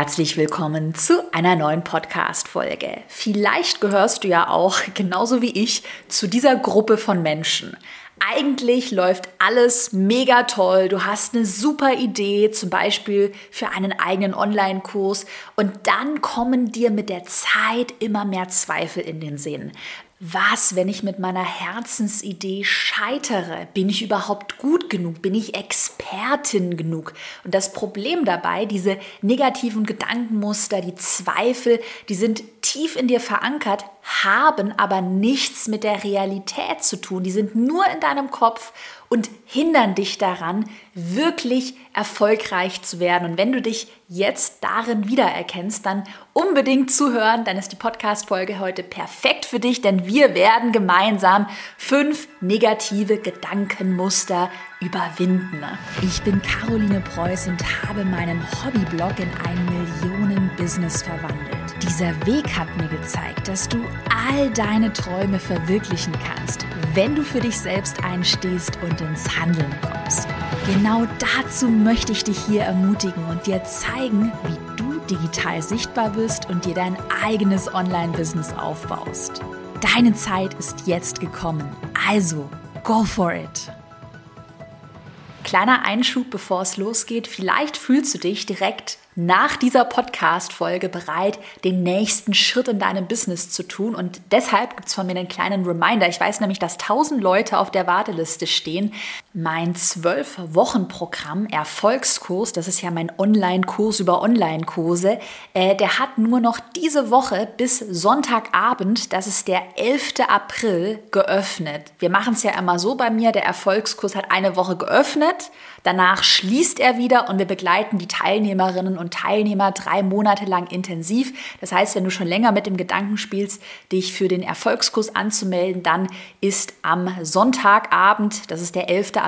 Herzlich willkommen zu einer neuen Podcast-Folge. Vielleicht gehörst du ja auch, genauso wie ich, zu dieser Gruppe von Menschen. Eigentlich läuft alles mega toll. Du hast eine super Idee, zum Beispiel für einen eigenen Online-Kurs. Und dann kommen dir mit der Zeit immer mehr Zweifel in den Sinn. Was, wenn ich mit meiner Herzensidee scheitere? Bin ich überhaupt gut genug? Bin ich Expertin genug? Und das Problem dabei, diese negativen Gedankenmuster, die Zweifel, die sind tief in dir verankert, haben aber nichts mit der Realität zu tun. Die sind nur in deinem Kopf und hindern dich daran, wirklich erfolgreich zu werden. Und wenn du dich jetzt darin wiedererkennst, dann unbedingt zuhören, dann ist die Podcast-Folge heute perfekt für dich, denn wir werden gemeinsam fünf negative Gedankenmuster überwinden. Ich bin Caroline Preuß und habe meinen Hobbyblog in ein Millionen-Business verwandelt. Dieser Weg hat mir gezeigt, dass du all deine Träume verwirklichen kannst, wenn du für dich selbst einstehst und ins Handeln kommst. Genau dazu möchte ich dich hier ermutigen und dir zeigen, wie du digital sichtbar bist und dir dein eigenes Online-Business aufbaust. Deine Zeit ist jetzt gekommen, also go for it! Kleiner Einschub, bevor es losgeht. Vielleicht fühlst du dich direkt nach dieser Podcast-Folge bereit, den nächsten Schritt in deinem Business zu tun. Und deshalb gibt es von mir einen kleinen Reminder. Ich weiß nämlich, dass 1000 Leute auf der Warteliste stehen. Mein 12-Wochen-Programm Erfolgskurs, das ist ja mein Online-Kurs über Online-Kurse, äh, der hat nur noch diese Woche bis Sonntagabend, das ist der 11. April, geöffnet. Wir machen es ja immer so bei mir, der Erfolgskurs hat eine Woche geöffnet, danach schließt er wieder und wir begleiten die Teilnehmerinnen und und Teilnehmer drei Monate lang intensiv. Das heißt, wenn du schon länger mit dem Gedanken spielst, dich für den Erfolgskurs anzumelden, dann ist am Sonntagabend, das ist der 11. April,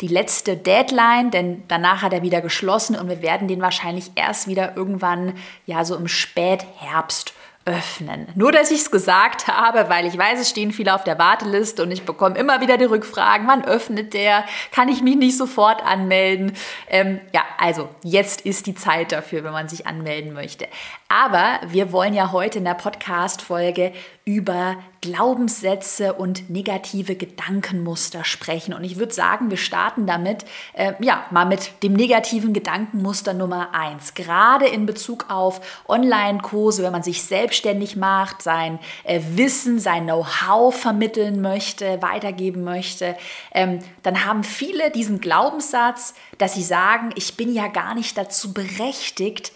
die letzte Deadline, denn danach hat er wieder geschlossen und wir werden den wahrscheinlich erst wieder irgendwann, ja, so im Spätherbst öffnen. Nur, dass ich es gesagt habe, weil ich weiß, es stehen viele auf der Warteliste und ich bekomme immer wieder die Rückfragen, wann öffnet der? Kann ich mich nicht sofort anmelden? Ähm, ja, also jetzt ist die Zeit dafür, wenn man sich anmelden möchte. Aber wir wollen ja heute in der Podcast-Folge über Glaubenssätze und negative Gedankenmuster sprechen. Und ich würde sagen, wir starten damit, äh, ja, mal mit dem negativen Gedankenmuster Nummer eins. Gerade in Bezug auf Online-Kurse, wenn man sich selbstständig macht, sein äh, Wissen, sein Know-how vermitteln möchte, weitergeben möchte, ähm, dann haben viele diesen Glaubenssatz, dass sie sagen, ich bin ja gar nicht dazu berechtigt,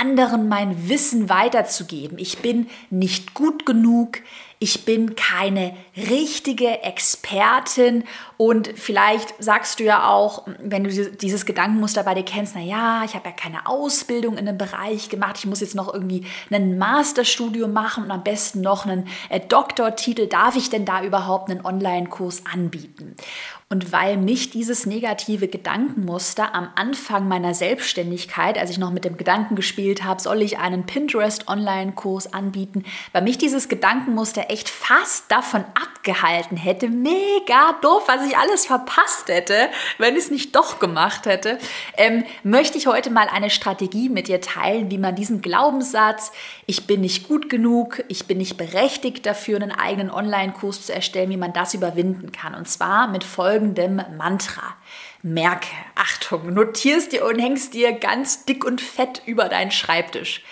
anderen mein Wissen weiterzugeben. Ich bin nicht gut genug, ich bin keine richtige Expertin und vielleicht sagst du ja auch, wenn du dieses Gedankenmuster bei dir kennst, na ja, ich habe ja keine Ausbildung in dem Bereich gemacht, ich muss jetzt noch irgendwie ein Masterstudium machen und am besten noch einen äh, Doktortitel, darf ich denn da überhaupt einen Online-Kurs anbieten? Und weil mich dieses negative Gedankenmuster am Anfang meiner Selbstständigkeit, als ich noch mit dem Gedanken gespielt habe, soll ich einen Pinterest-Online-Kurs anbieten, weil mich dieses Gedankenmuster echt fast davon abgehalten hätte, mega doof, was ich alles verpasst hätte, wenn ich es nicht doch gemacht hätte, ähm, möchte ich heute mal eine Strategie mit dir teilen, wie man diesen Glaubenssatz, ich bin nicht gut genug, ich bin nicht berechtigt dafür, einen eigenen Online-Kurs zu erstellen, wie man das überwinden kann. Und zwar mit folgendem Mantra. Merke, Achtung, notierst dir und hängst dir ganz dick und fett über deinen Schreibtisch.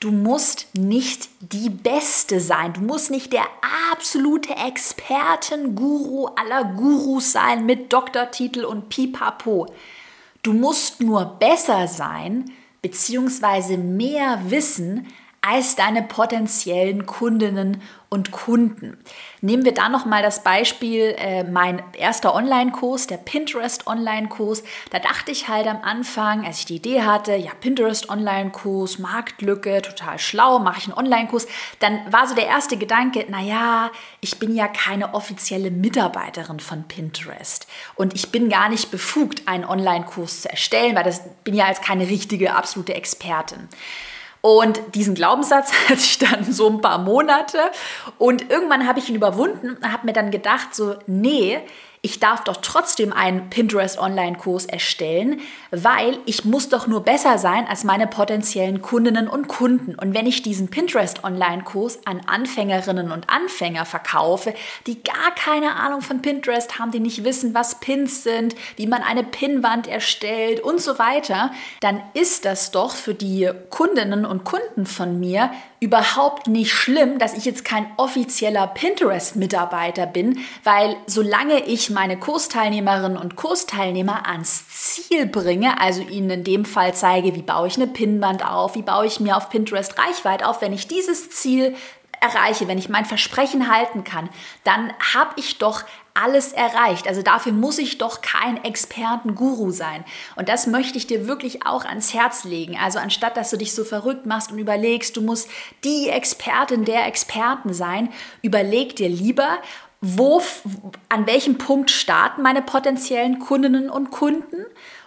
Du musst nicht die Beste sein. Du musst nicht der absolute Experten-Guru aller Gurus sein mit Doktortitel und Pipapo. Du musst nur besser sein, beziehungsweise mehr wissen als deine potenziellen Kundinnen und Kunden. Nehmen wir da nochmal das Beispiel, äh, mein erster Online-Kurs, der Pinterest Online-Kurs. Da dachte ich halt am Anfang, als ich die Idee hatte, ja, Pinterest Online-Kurs, Marktlücke, total schlau, mache ich einen Online-Kurs. Dann war so der erste Gedanke, naja, ich bin ja keine offizielle Mitarbeiterin von Pinterest und ich bin gar nicht befugt, einen Online-Kurs zu erstellen, weil das bin ja als keine richtige, absolute Expertin. Und diesen Glaubenssatz hatte ich dann so ein paar Monate. Und irgendwann habe ich ihn überwunden und habe mir dann gedacht, so, nee, ich darf doch trotzdem einen Pinterest Online-Kurs erstellen, weil ich muss doch nur besser sein als meine potenziellen Kundinnen und Kunden. Und wenn ich diesen Pinterest Online-Kurs an Anfängerinnen und Anfänger verkaufe, die gar keine Ahnung von Pinterest haben, die nicht wissen, was Pins sind, wie man eine Pinwand erstellt und so weiter, dann ist das doch für die Kundinnen und Kunden von mir überhaupt nicht schlimm, dass ich jetzt kein offizieller Pinterest-Mitarbeiter bin, weil solange ich meine Kursteilnehmerinnen und Kursteilnehmer ans Ziel bringe, also ihnen in dem Fall zeige, wie baue ich eine Pinwand auf, wie baue ich mir auf Pinterest Reichweite auf, wenn ich dieses Ziel erreiche, wenn ich mein Versprechen halten kann, dann habe ich doch alles erreicht. Also dafür muss ich doch kein Expertenguru sein. Und das möchte ich dir wirklich auch ans Herz legen. Also anstatt, dass du dich so verrückt machst und überlegst, du musst die Expertin der Experten sein, überleg dir lieber, wo, an welchem Punkt starten meine potenziellen Kundinnen und Kunden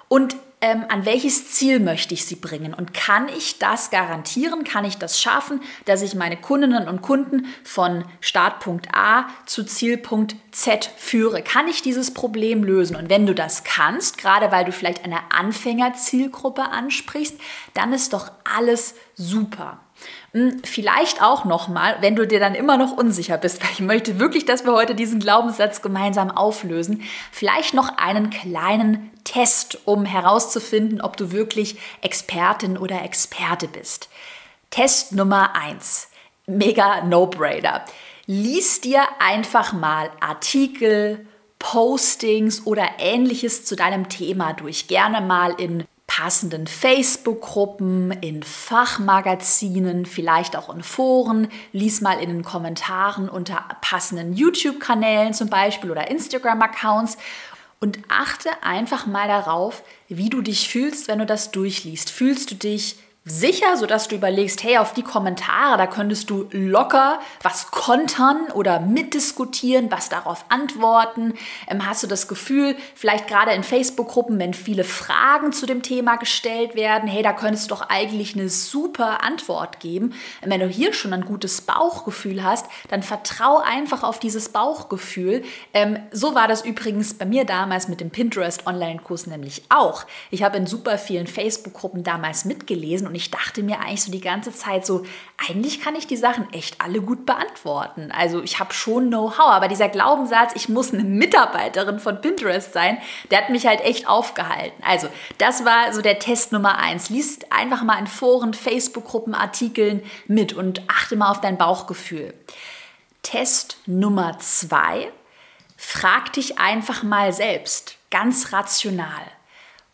und ähm, an welches Ziel möchte ich sie bringen? Und kann ich das garantieren? Kann ich das schaffen, dass ich meine Kundinnen und Kunden von Startpunkt A zu Zielpunkt Z führe? Kann ich dieses Problem lösen? Und wenn du das kannst, gerade weil du vielleicht eine Anfängerzielgruppe ansprichst, dann ist doch alles super. Hm, vielleicht auch nochmal, wenn du dir dann immer noch unsicher bist, weil ich möchte wirklich, dass wir heute diesen Glaubenssatz gemeinsam auflösen, vielleicht noch einen kleinen Test, um herauszufinden, ob du wirklich Expertin oder Experte bist. Test Nummer 1. Mega No-Brainer. Lies dir einfach mal Artikel, Postings oder ähnliches zu deinem Thema durch. Gerne mal in passenden Facebook-Gruppen, in Fachmagazinen, vielleicht auch in Foren. Lies mal in den Kommentaren unter passenden YouTube-Kanälen zum Beispiel oder Instagram-Accounts und achte einfach mal darauf, wie du dich fühlst, wenn du das durchliest. Fühlst du dich sicher, sodass du überlegst, hey, auf die Kommentare, da könntest du locker was kontern oder mitdiskutieren, was darauf antworten. Ähm, hast du das Gefühl, vielleicht gerade in Facebook-Gruppen, wenn viele Fragen zu dem Thema gestellt werden, hey, da könntest du doch eigentlich eine super Antwort geben. Ähm, wenn du hier schon ein gutes Bauchgefühl hast, dann vertrau einfach auf dieses Bauchgefühl. Ähm, so war das übrigens bei mir damals mit dem Pinterest Online-Kurs nämlich auch. Ich habe in super vielen Facebook-Gruppen damals mitgelesen und ich dachte mir eigentlich so die ganze Zeit so, eigentlich kann ich die Sachen echt alle gut beantworten. Also ich habe schon Know-how, aber dieser Glaubenssatz, ich muss eine Mitarbeiterin von Pinterest sein, der hat mich halt echt aufgehalten. Also das war so der Test Nummer eins. Lies einfach mal in Foren, Facebook-Gruppen, Artikeln mit und achte mal auf dein Bauchgefühl. Test Nummer zwei. Frag dich einfach mal selbst, ganz rational.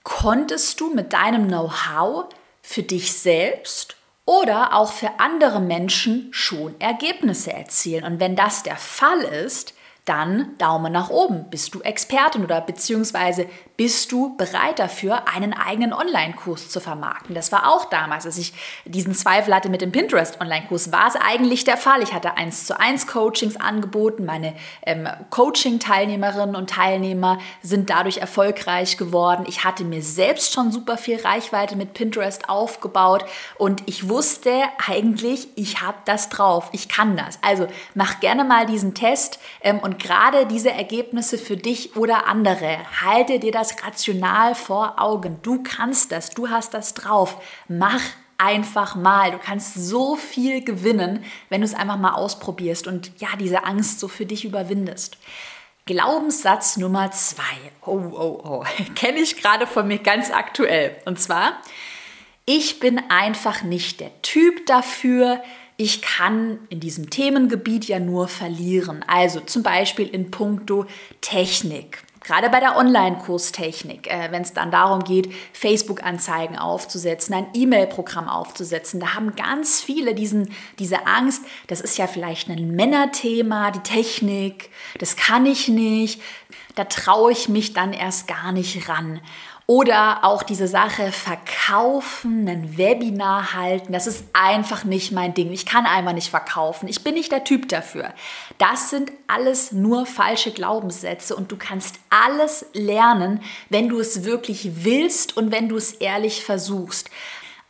Konntest du mit deinem Know-how für dich selbst oder auch für andere Menschen schon Ergebnisse erzielen. Und wenn das der Fall ist, dann Daumen nach oben. Bist du Expertin oder beziehungsweise bist du bereit dafür, einen eigenen Online-Kurs zu vermarkten? Das war auch damals, als ich diesen Zweifel hatte mit dem Pinterest-Online-Kurs, war es eigentlich der Fall. Ich hatte eins zu eins Coachings angeboten. Meine ähm, Coaching-Teilnehmerinnen und Teilnehmer sind dadurch erfolgreich geworden. Ich hatte mir selbst schon super viel Reichweite mit Pinterest aufgebaut und ich wusste eigentlich, ich habe das drauf. Ich kann das. Also mach gerne mal diesen Test ähm, und gerade diese Ergebnisse für dich oder andere, halte dir das rational vor Augen. Du kannst das, du hast das drauf. Mach einfach mal. Du kannst so viel gewinnen, wenn du es einfach mal ausprobierst und ja, diese Angst so für dich überwindest. Glaubenssatz Nummer zwei. Oh, oh, oh. Kenne ich gerade von mir ganz aktuell. Und zwar, ich bin einfach nicht der Typ dafür. Ich kann in diesem Themengebiet ja nur verlieren. Also zum Beispiel in puncto Technik. Gerade bei der Online-Kurstechnik, äh, wenn es dann darum geht, Facebook-Anzeigen aufzusetzen, ein E-Mail-Programm aufzusetzen, da haben ganz viele diesen, diese Angst, das ist ja vielleicht ein Männerthema, die Technik, das kann ich nicht, da traue ich mich dann erst gar nicht ran. Oder auch diese Sache verkaufen, ein Webinar halten, das ist einfach nicht mein Ding. Ich kann einfach nicht verkaufen. Ich bin nicht der Typ dafür. Das sind alles nur falsche Glaubenssätze und du kannst alles lernen, wenn du es wirklich willst und wenn du es ehrlich versuchst.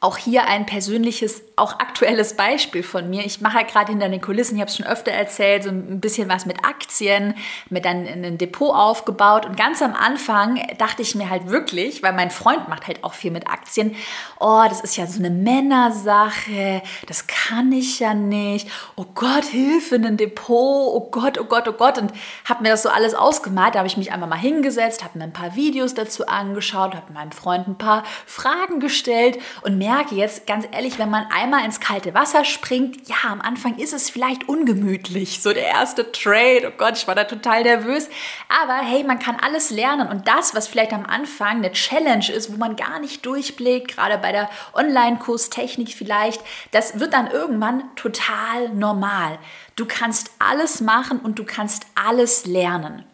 Auch hier ein persönliches, auch aktuelles Beispiel von mir. Ich mache halt gerade hinter den Kulissen, ich habe es schon öfter erzählt, so ein bisschen was mit Aktien, mit dann ein Depot aufgebaut. Und ganz am Anfang dachte ich mir halt wirklich, weil mein Freund macht halt auch viel mit Aktien, oh, das ist ja so eine Männersache, das kann ich ja nicht. Oh Gott, Hilfe, ein Depot, oh Gott, oh Gott, oh Gott. Und habe mir das so alles ausgemalt. Da habe ich mich einfach mal hingesetzt, habe mir ein paar Videos dazu angeschaut, habe meinem Freund ein paar Fragen gestellt und mir merke jetzt ganz ehrlich, wenn man einmal ins kalte Wasser springt, ja, am Anfang ist es vielleicht ungemütlich, so der erste Trade, oh Gott, ich war da total nervös, aber hey, man kann alles lernen und das, was vielleicht am Anfang eine Challenge ist, wo man gar nicht durchblickt, gerade bei der Online-Kurstechnik vielleicht, das wird dann irgendwann total normal. Du kannst alles machen und du kannst alles lernen.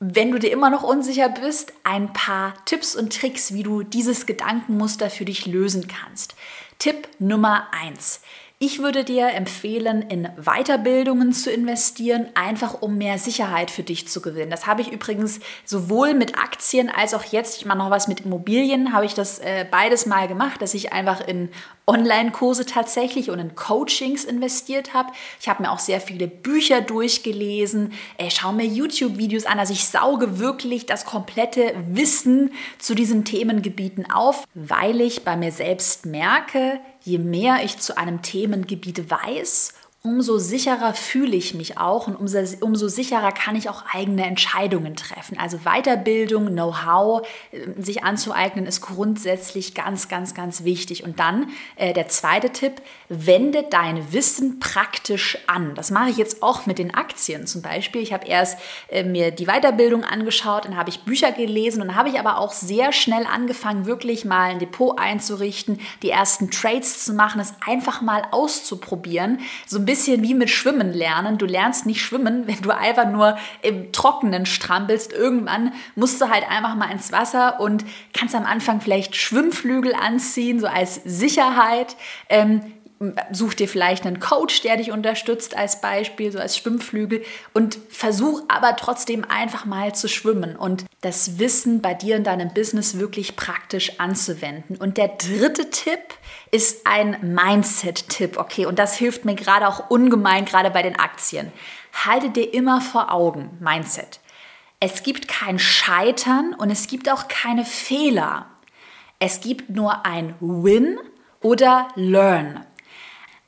Wenn du dir immer noch unsicher bist, ein paar Tipps und Tricks, wie du dieses Gedankenmuster für dich lösen kannst. Tipp Nummer eins: ich würde dir empfehlen, in Weiterbildungen zu investieren, einfach um mehr Sicherheit für dich zu gewinnen. Das habe ich übrigens sowohl mit Aktien als auch jetzt, ich mache noch was mit Immobilien, habe ich das äh, beides mal gemacht, dass ich einfach in Online-Kurse tatsächlich und in Coachings investiert habe. Ich habe mir auch sehr viele Bücher durchgelesen, äh, schaue mir YouTube-Videos an. Also ich sauge wirklich das komplette Wissen zu diesen Themengebieten auf, weil ich bei mir selbst merke, je mehr ich zu einem Themengebiet weiß, umso sicherer fühle ich mich auch und umso, umso, sicherer kann ich auch eigene Entscheidungen treffen. Also Weiterbildung, Know-how, äh, sich anzueignen, ist grundsätzlich ganz, ganz, ganz wichtig. Und dann äh, der zweite Tipp, wende dein Wissen praktisch an. Das mache ich jetzt auch mit den Aktien zum Beispiel. Ich habe erst äh, mir die Weiterbildung angeschaut, dann habe ich Bücher gelesen und dann habe ich aber auch sehr schnell angefangen, wirklich mal ein Depot einzurichten, die ersten Trades zu machen, es einfach mal auszuprobieren. So ein bisschen wie mit Schwimmen lernen. Du lernst nicht schwimmen, wenn du einfach nur im Trockenen strampelst. Irgendwann musst du halt einfach mal ins Wasser und kannst am Anfang vielleicht Schwimmflügel anziehen, so als Sicherheit. Ähm, such dir vielleicht einen Coach, der dich unterstützt als Beispiel, so als Schwimmflügel und versuch aber trotzdem einfach mal zu schwimmen und das Wissen bei dir in deinem Business wirklich praktisch anzuwenden. Und der dritte Tipp ist ein Mindset-Tipp, okay, und das hilft mir gerade auch ungemein, gerade bei den Aktien. Halte dir immer vor Augen, Mindset. Es gibt kein Scheitern und es gibt auch keine Fehler. Es gibt nur ein Win oder Learn.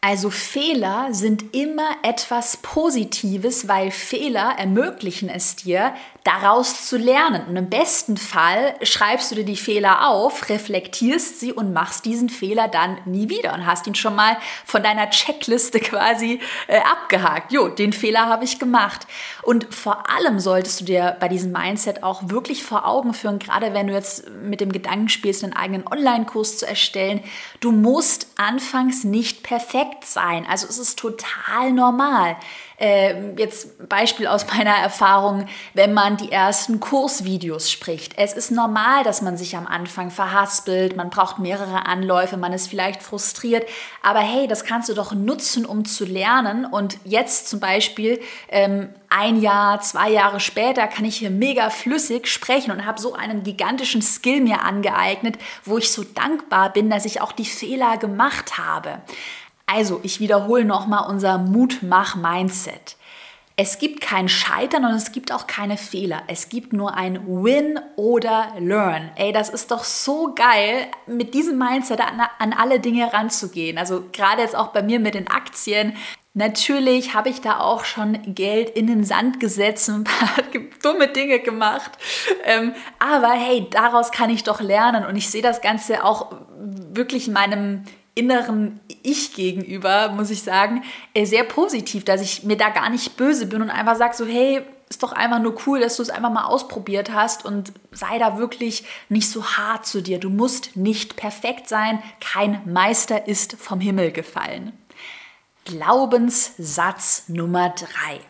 Also Fehler sind immer etwas Positives, weil Fehler ermöglichen es dir, daraus zu lernen. Und im besten Fall schreibst du dir die Fehler auf, reflektierst sie und machst diesen Fehler dann nie wieder und hast ihn schon mal von deiner Checkliste quasi äh, abgehakt. Jo, den Fehler habe ich gemacht. Und vor allem solltest du dir bei diesem Mindset auch wirklich vor Augen führen, gerade wenn du jetzt mit dem Gedanken spielst, einen eigenen Online-Kurs zu erstellen, du musst anfangs nicht perfekt sein. Also es ist total normal äh, jetzt Beispiel aus meiner Erfahrung, wenn man die ersten Kursvideos spricht. Es ist normal, dass man sich am Anfang verhaspelt, man braucht mehrere Anläufe, man ist vielleicht frustriert, aber hey, das kannst du doch nutzen, um zu lernen und jetzt zum Beispiel ähm, ein Jahr, zwei Jahre später kann ich hier mega flüssig sprechen und habe so einen gigantischen Skill mir angeeignet, wo ich so dankbar bin, dass ich auch die Fehler gemacht habe. Also, ich wiederhole nochmal unser Mutmach-Mindset. Es gibt kein Scheitern und es gibt auch keine Fehler. Es gibt nur ein Win oder Learn. Ey, das ist doch so geil, mit diesem Mindset an, an alle Dinge ranzugehen. Also gerade jetzt auch bei mir mit den Aktien. Natürlich habe ich da auch schon Geld in den Sand gesetzt und ein paar dumme Dinge gemacht. Ähm, aber hey, daraus kann ich doch lernen und ich sehe das Ganze auch wirklich in meinem inneren Ich gegenüber, muss ich sagen, äh, sehr positiv, dass ich mir da gar nicht böse bin und einfach sage so, hey, ist doch einfach nur cool, dass du es einfach mal ausprobiert hast und sei da wirklich nicht so hart zu dir. Du musst nicht perfekt sein. Kein Meister ist vom Himmel gefallen. Glaubenssatz Nummer drei.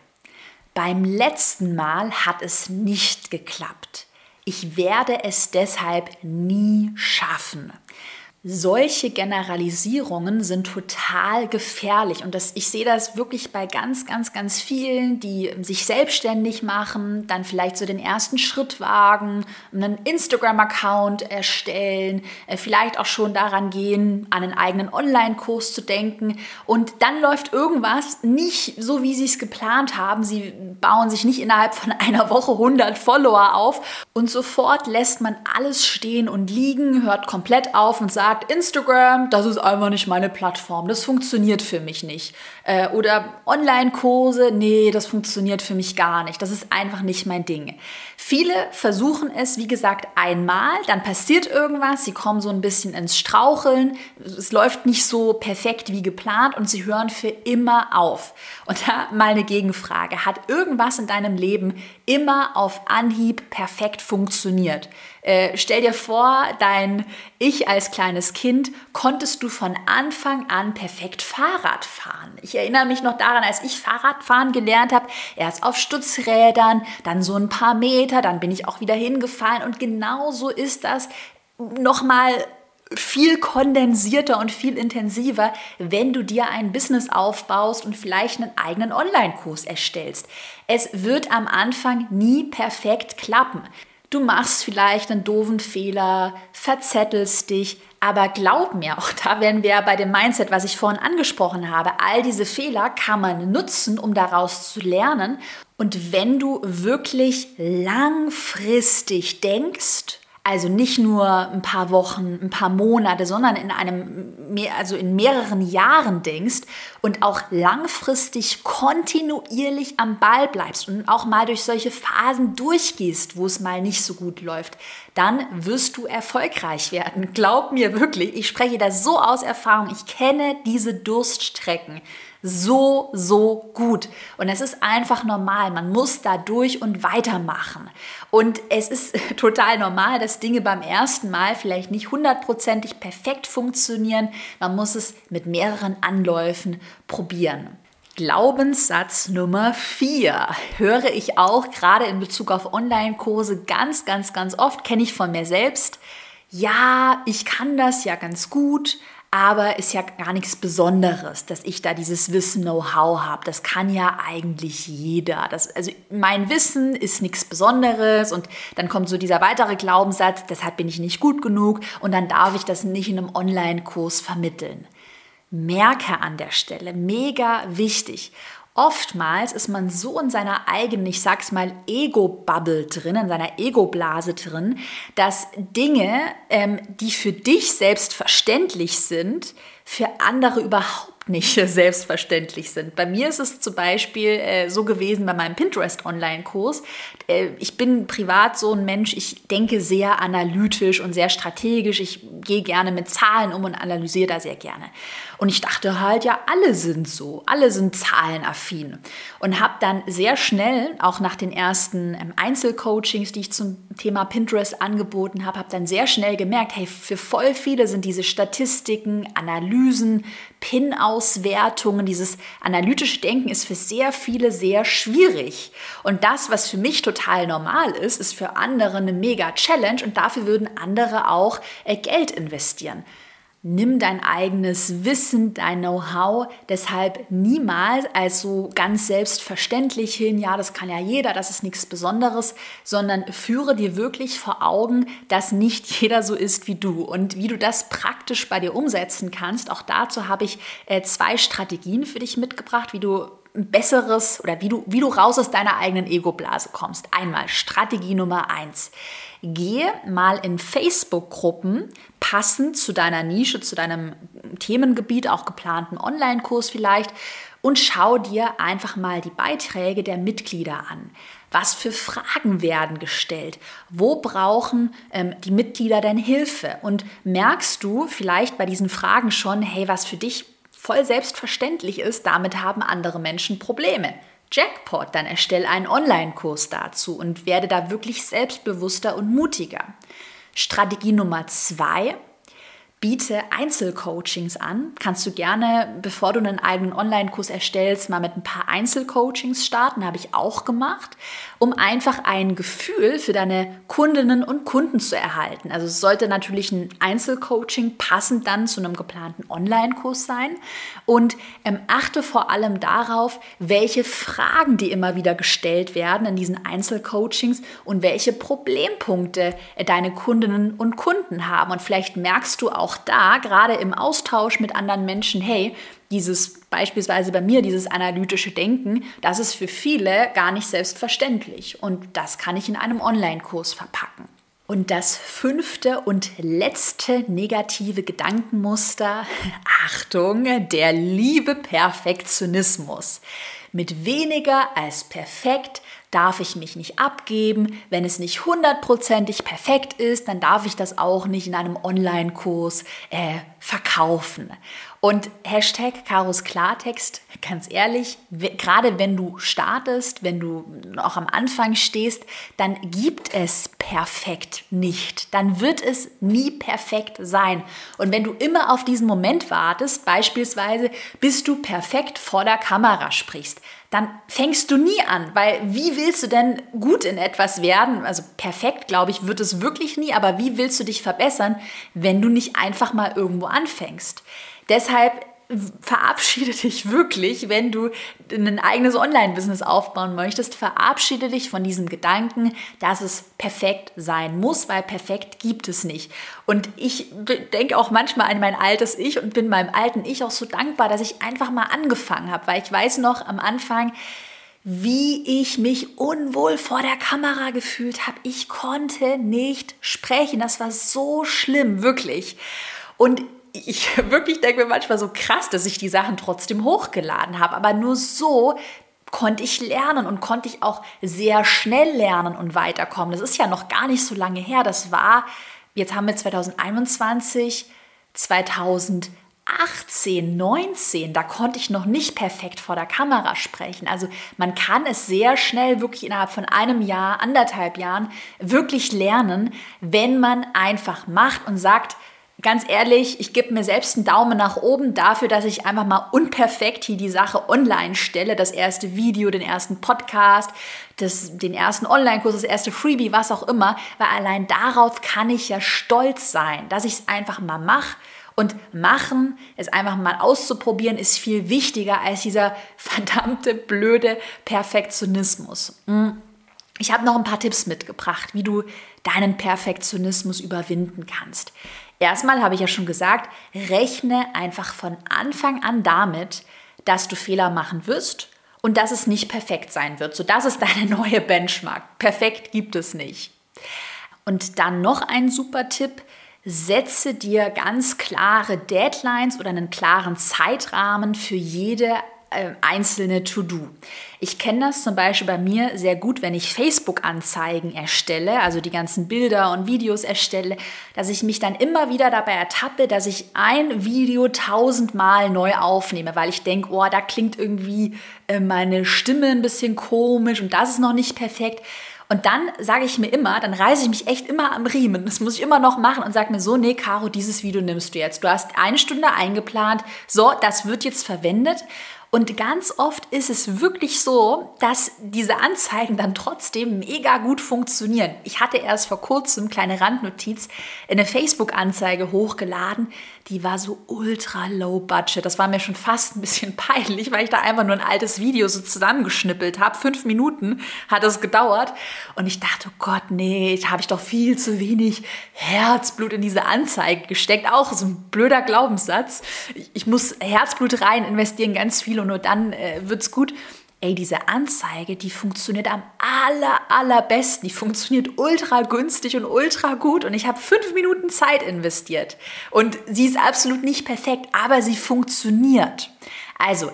Beim letzten Mal hat es nicht geklappt. Ich werde es deshalb nie schaffen. Solche Generalisierungen sind total gefährlich. Und das, ich sehe das wirklich bei ganz, ganz, ganz vielen, die sich selbstständig machen, dann vielleicht so den ersten Schritt wagen, einen Instagram-Account erstellen, äh, vielleicht auch schon daran gehen, an einen eigenen Online-Kurs zu denken. Und dann läuft irgendwas nicht so, wie sie es geplant haben. Sie bauen sich nicht innerhalb von einer Woche 100 Follower auf. Und sofort lässt man alles stehen und liegen, hört komplett auf und sagt, sagt, Instagram, das ist einfach nicht meine Plattform, das funktioniert für mich nicht. Äh, oder Online-Kurse, nee, das funktioniert für mich gar nicht, das ist einfach nicht mein Ding. Viele versuchen es, wie gesagt, einmal, dann passiert irgendwas, sie kommen so ein bisschen ins Straucheln, es läuft nicht so perfekt wie geplant und sie hören für immer auf. Und da mal eine Gegenfrage, hat irgendwas in deinem Leben immer auf Anhieb perfekt funktioniert? Äh, stell dir vor, dein Ich als kleines Kind konntest du von Anfang an perfekt Fahrrad fahren. Ich erinnere mich noch daran, als ich Fahrradfahren gelernt habe, erst auf Stützrädern, dann so ein paar Meter, dann bin ich auch wieder hingefallen und genauso ist das nochmal viel kondensierter und viel intensiver, wenn du dir ein Business aufbaust und vielleicht einen eigenen Online-Kurs erstellst. Es wird am Anfang nie perfekt klappen. Du machst vielleicht einen doofen Fehler, verzettelst dich, aber glaub mir, auch da wären wir bei dem Mindset, was ich vorhin angesprochen habe. All diese Fehler kann man nutzen, um daraus zu lernen. Und wenn du wirklich langfristig denkst, also nicht nur ein paar Wochen, ein paar Monate, sondern in einem, also in mehreren Jahren denkst und auch langfristig kontinuierlich am Ball bleibst und auch mal durch solche Phasen durchgehst, wo es mal nicht so gut läuft, dann wirst du erfolgreich werden. Glaub mir wirklich, ich spreche das so aus Erfahrung. Ich kenne diese Durststrecken so, so gut. Und es ist einfach normal. Man muss da durch und weitermachen. Und es ist total normal, dass Dinge beim ersten Mal vielleicht nicht hundertprozentig perfekt funktionieren. Man muss es mit mehreren Anläufen probieren. Glaubenssatz Nummer vier höre ich auch gerade in Bezug auf Online-Kurse ganz, ganz, ganz oft, kenne ich von mir selbst. Ja, ich kann das ja ganz gut, aber ist ja gar nichts Besonderes, dass ich da dieses Wissen, Know-how habe. Das kann ja eigentlich jeder. Das, also mein Wissen ist nichts Besonderes und dann kommt so dieser weitere Glaubenssatz, deshalb bin ich nicht gut genug und dann darf ich das nicht in einem Online-Kurs vermitteln. Merke an der Stelle, mega wichtig. Oftmals ist man so in seiner eigenen, ich sag's mal, Ego-Bubble drin, in seiner Ego-Blase drin, dass Dinge, ähm, die für dich selbstverständlich sind, für andere überhaupt nicht selbstverständlich sind. Bei mir ist es zum Beispiel äh, so gewesen bei meinem Pinterest-Online-Kurs. Äh, ich bin privat so ein Mensch, ich denke sehr analytisch und sehr strategisch. Ich gehe gerne mit Zahlen um und analysiere da sehr gerne. Und ich dachte halt, ja, alle sind so, alle sind zahlenaffin. Und habe dann sehr schnell, auch nach den ersten ähm, Einzelcoachings, die ich zum Thema Pinterest angeboten habe, habe dann sehr schnell gemerkt, hey, für voll viele sind diese Statistiken, Analysen, Pin-Auswertungen, dieses analytische Denken ist für sehr viele sehr schwierig. Und das, was für mich total normal ist, ist für andere eine mega Challenge und dafür würden andere auch äh, Geld investieren. Nimm dein eigenes Wissen, dein Know-how deshalb niemals als so ganz selbstverständlich hin, ja, das kann ja jeder, das ist nichts Besonderes, sondern führe dir wirklich vor Augen, dass nicht jeder so ist wie du und wie du das praktisch bei dir umsetzen kannst. Auch dazu habe ich äh, zwei Strategien für dich mitgebracht, wie du besseres oder wie du, wie du raus aus deiner eigenen Ego-Blase kommst. Einmal Strategie Nummer eins. Gehe mal in Facebook-Gruppen passend zu deiner Nische, zu deinem Themengebiet, auch geplanten Online-Kurs vielleicht und schau dir einfach mal die Beiträge der Mitglieder an. Was für Fragen werden gestellt? Wo brauchen ähm, die Mitglieder denn Hilfe? Und merkst du vielleicht bei diesen Fragen schon, hey, was für dich voll selbstverständlich ist, damit haben andere Menschen Probleme. Jackpot, dann erstell einen Online-Kurs dazu und werde da wirklich selbstbewusster und mutiger. Strategie Nummer zwei, biete Einzelcoachings an. Kannst du gerne, bevor du einen eigenen Online-Kurs erstellst, mal mit ein paar Einzelcoachings starten. Habe ich auch gemacht, um einfach ein Gefühl für deine Kundinnen und Kunden zu erhalten. Also es sollte natürlich ein Einzelcoaching passend dann zu einem geplanten Online-Kurs sein. Und ähm, achte vor allem darauf, welche Fragen die immer wieder gestellt werden in diesen Einzelcoachings und welche Problempunkte äh, deine Kundinnen und Kunden haben. Und vielleicht merkst du auch, auch da, gerade im Austausch mit anderen Menschen, hey, dieses beispielsweise bei mir, dieses analytische Denken, das ist für viele gar nicht selbstverständlich. Und das kann ich in einem Online-Kurs verpacken. Und das fünfte und letzte negative Gedankenmuster, Achtung, der liebe Perfektionismus. Mit weniger als perfekt darf ich mich nicht abgeben. Wenn es nicht hundertprozentig perfekt ist, dann darf ich das auch nicht in einem Online-Kurs äh, verkaufen. Und Hashtag Karos Klartext, ganz ehrlich, gerade wenn du startest, wenn du noch am Anfang stehst, dann gibt es perfekt nicht. Dann wird es nie perfekt sein. Und wenn du immer auf diesen Moment wartest, beispielsweise bis du perfekt vor der Kamera sprichst, dann fängst du nie an, weil wie willst du denn gut in etwas werden? Also perfekt, glaube ich, wird es wirklich nie, aber wie willst du dich verbessern, wenn du nicht einfach mal irgendwo anfängst? Deshalb verabschiede dich wirklich, wenn du ein eigenes Online-Business aufbauen möchtest, verabschiede dich von diesem Gedanken, dass es perfekt sein muss, weil perfekt gibt es nicht. Und ich denke auch manchmal an mein altes Ich und bin meinem alten Ich auch so dankbar, dass ich einfach mal angefangen habe, weil ich weiß noch am Anfang, wie ich mich unwohl vor der Kamera gefühlt habe. Ich konnte nicht sprechen. Das war so schlimm, wirklich. Und ich wirklich denke mir manchmal so krass, dass ich die Sachen trotzdem hochgeladen habe. Aber nur so konnte ich lernen und konnte ich auch sehr schnell lernen und weiterkommen. Das ist ja noch gar nicht so lange her. Das war, jetzt haben wir 2021, 2018, 19, da konnte ich noch nicht perfekt vor der Kamera sprechen. Also man kann es sehr schnell, wirklich innerhalb von einem Jahr, anderthalb Jahren, wirklich lernen, wenn man einfach macht und sagt, ganz ehrlich, ich gebe mir selbst einen Daumen nach oben dafür, dass ich einfach mal unperfekt hier die Sache online stelle. Das erste Video, den ersten Podcast, das, den ersten Online-Kurs, das erste Freebie, was auch immer. Weil allein darauf kann ich ja stolz sein, dass ich es einfach mal mache. Und machen, es einfach mal auszuprobieren, ist viel wichtiger als dieser verdammte blöde Perfektionismus. Hm. Ich habe noch ein paar Tipps mitgebracht, wie du deinen Perfektionismus überwinden kannst. Erstmal habe ich ja schon gesagt, rechne einfach von Anfang an damit, dass du Fehler machen wirst und dass es nicht perfekt sein wird. So, das ist deine neue Benchmark. Perfekt gibt es nicht. Und dann noch ein super Tipp. Setze dir ganz klare Deadlines oder einen klaren Zeitrahmen für jede einzelne To-Do. Ich kenne das zum Beispiel bei mir sehr gut, wenn ich Facebook-Anzeigen erstelle, also die ganzen Bilder und Videos erstelle, dass ich mich dann immer wieder dabei ertappe, dass ich ein Video tausendmal neu aufnehme, weil ich denke, oh, da klingt irgendwie äh, meine Stimme ein bisschen komisch und das ist noch nicht perfekt. Und dann sage ich mir immer, dann reiße ich mich echt immer am Riemen. Das muss ich immer noch machen und sage mir so, nee, Caro, dieses Video nimmst du jetzt. Du hast eine Stunde eingeplant. So, das wird jetzt verwendet. Und ganz oft ist es wirklich so, dass diese Anzeigen dann trotzdem mega gut funktionieren. Ich hatte erst vor kurzem, kleine Randnotiz, eine Facebook-Anzeige hochgeladen, die war so ultra low budget. Das war mir schon fast ein bisschen peinlich, weil ich da einfach nur ein altes Video so zusammengeschnippelt habe. Fünf Minuten hat es gedauert. Und ich dachte, oh Gott, nee, da habe ich doch viel zu wenig Herzblut in diese Anzeige gesteckt. Auch so ein blöder Glaubenssatz. Ich muss Herzblut rein investieren, ganz viel und nur dann äh, es gut. Ey, diese Anzeige, die funktioniert am aller, allerbesten. Die funktioniert ultra günstig und ultra gut. Und ich habe fünf Minuten Zeit investiert. Und sie ist absolut nicht perfekt, aber sie funktioniert. Also,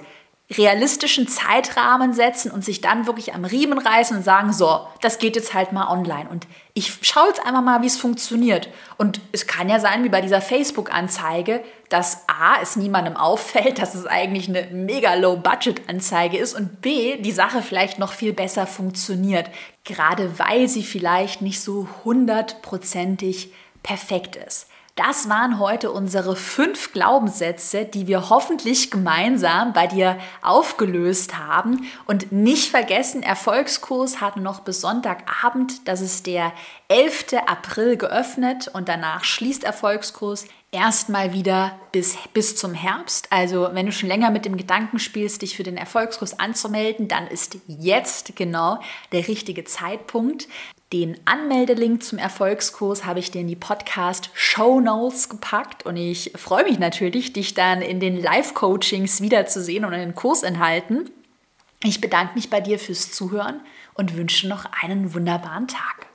realistischen Zeitrahmen setzen und sich dann wirklich am Riemen reißen und sagen, so, das geht jetzt halt mal online. Und ich schaue jetzt einfach mal, wie es funktioniert. Und es kann ja sein, wie bei dieser Facebook-Anzeige, dass A, es niemandem auffällt, dass es eigentlich eine mega Low-Budget-Anzeige ist und B, die Sache vielleicht noch viel besser funktioniert. Gerade weil sie vielleicht nicht so hundertprozentig perfekt ist. Das waren heute unsere fünf Glaubenssätze, die wir hoffentlich gemeinsam bei dir aufgelöst haben. Und nicht vergessen, Erfolgskurs hat noch bis Sonntagabend, das ist der 11. April geöffnet und danach schließt Erfolgskurs erstmal wieder bis, bis zum Herbst. Also wenn du schon länger mit dem Gedanken spielst, dich für den Erfolgskurs anzumelden, dann ist jetzt genau der richtige Zeitpunkt. Den Anmeldelink zum Erfolgskurs habe ich dir in die Podcast Show Notes gepackt und ich freue mich natürlich, dich dann in den Live-Coachings wiederzusehen und in den Kursinhalten. Ich bedanke mich bei dir fürs Zuhören und wünsche noch einen wunderbaren Tag.